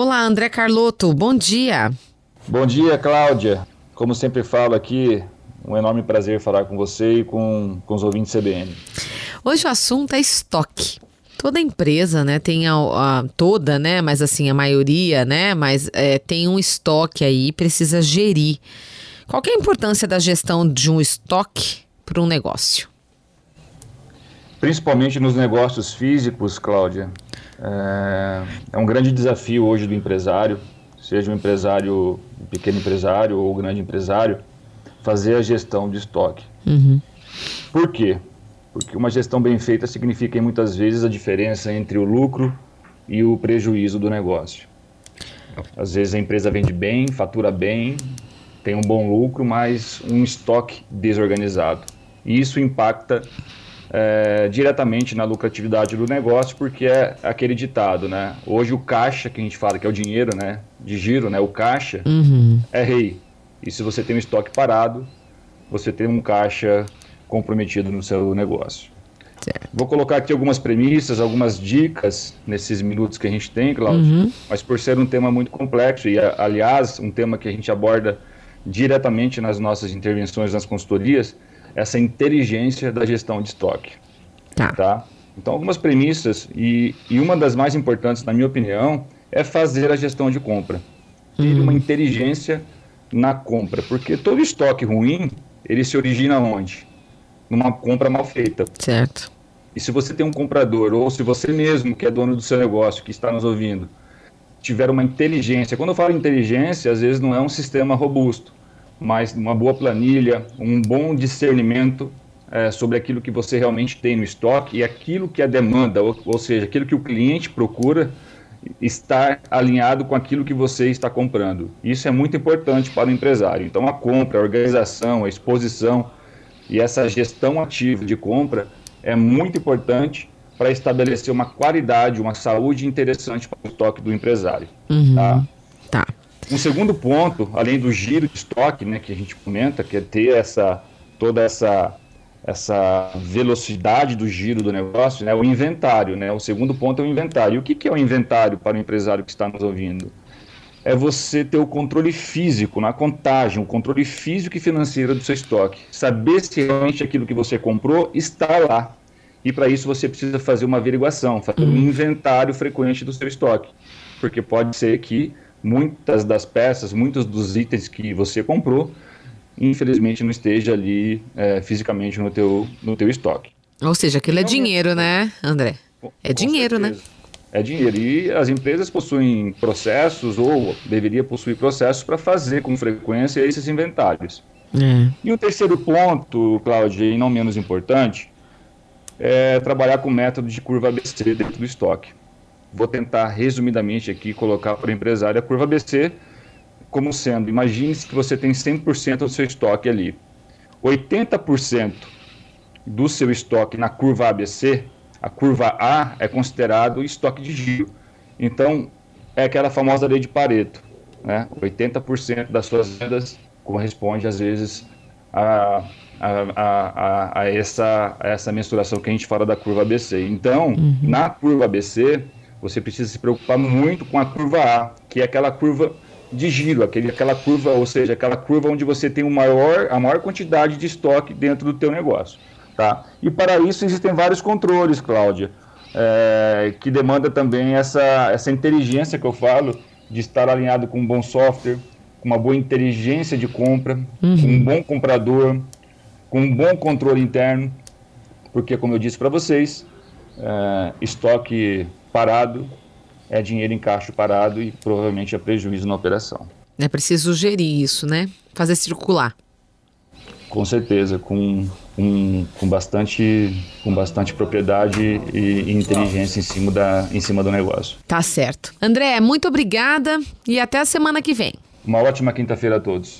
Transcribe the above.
Olá, André Carlotto, bom dia. Bom dia, Cláudia. Como sempre falo aqui, um enorme prazer falar com você e com, com os ouvintes CBN. Hoje o assunto é estoque. Toda empresa, né, tem a, a, toda, né, mas assim a maioria, né, mas é, tem um estoque aí, precisa gerir. Qual é a importância da gestão de um estoque para um negócio? Principalmente nos negócios físicos, Cláudia, é, é um grande desafio hoje do empresário, seja um empresário, um pequeno empresário ou um grande empresário, fazer a gestão de estoque. Uhum. Por quê? Porque uma gestão bem feita significa muitas vezes a diferença entre o lucro e o prejuízo do negócio. Às vezes a empresa vende bem, fatura bem, tem um bom lucro, mas um estoque desorganizado. E isso impacta é, diretamente na lucratividade do negócio, porque é aquele ditado, né? Hoje o caixa, que a gente fala que é o dinheiro, né? De giro, né? O caixa uhum. é rei. E se você tem um estoque parado, você tem um caixa comprometido no seu negócio. Certo. Vou colocar aqui algumas premissas, algumas dicas nesses minutos que a gente tem, Cláudio, uhum. mas por ser um tema muito complexo e, aliás, um tema que a gente aborda diretamente nas nossas intervenções nas consultorias, essa inteligência da gestão de estoque. Tá. tá? Então, algumas premissas, e, e uma das mais importantes, na minha opinião, é fazer a gestão de compra. Ter uhum. uma inteligência na compra, porque todo estoque ruim, ele se origina onde? numa compra mal feita. Certo. E se você tem um comprador, ou se você mesmo, que é dono do seu negócio, que está nos ouvindo, tiver uma inteligência, quando eu falo inteligência, às vezes não é um sistema robusto, mas uma boa planilha, um bom discernimento é, sobre aquilo que você realmente tem no estoque e aquilo que é demanda, ou, ou seja, aquilo que o cliente procura, estar alinhado com aquilo que você está comprando. Isso é muito importante para o empresário. Então, a compra, a organização, a exposição e essa gestão ativa de compra é muito importante para estabelecer uma qualidade, uma saúde interessante para o estoque do empresário. Uhum. Tá? tá. Um segundo ponto, além do giro de estoque, né, que a gente comenta, que é ter essa toda essa essa velocidade do giro do negócio, né, o inventário, né? O segundo ponto é o inventário. E o que, que é o inventário para o empresário que está nos ouvindo? é você ter o controle físico na contagem, o controle físico e financeiro do seu estoque. Saber se realmente aquilo que você comprou está lá. E para isso você precisa fazer uma averiguação, fazer um uhum. inventário frequente do seu estoque. Porque pode ser que muitas das peças, muitos dos itens que você comprou, infelizmente não esteja ali é, fisicamente no teu, no teu estoque. Ou seja, aquilo é dinheiro, né, André? É dinheiro, né? é dinheiro. E as empresas possuem processos, ou deveria possuir processos, para fazer com frequência esses inventários. É. E o terceiro ponto, Cláudia, e não menos importante, é trabalhar com o método de curva ABC dentro do estoque. Vou tentar resumidamente aqui colocar para o empresário a curva ABC como sendo, imagine-se que você tem 100% do seu estoque ali. 80% do seu estoque na curva ABC a curva A é considerado estoque de giro. Então, é aquela famosa lei de Pareto. Né? 80% das suas vendas corresponde, às vezes, a, a, a, a, essa, a essa mensuração que a gente fala da curva ABC. Então, uhum. na curva ABC, você precisa se preocupar muito com a curva A, que é aquela curva de giro, aquele, aquela curva, ou seja, aquela curva onde você tem o maior, a maior quantidade de estoque dentro do teu negócio. Tá? E para isso existem vários controles, Cláudia, é, que demanda também essa, essa inteligência que eu falo, de estar alinhado com um bom software, com uma boa inteligência de compra, uhum. com um bom comprador, com um bom controle interno, porque, como eu disse para vocês, é, estoque parado é dinheiro em caixa parado e provavelmente é prejuízo na operação. É preciso gerir isso, né? Fazer circular. Com certeza, com, com, com, bastante, com bastante propriedade e, e inteligência em cima, da, em cima do negócio. Tá certo. André, muito obrigada e até a semana que vem. Uma ótima quinta-feira a todos.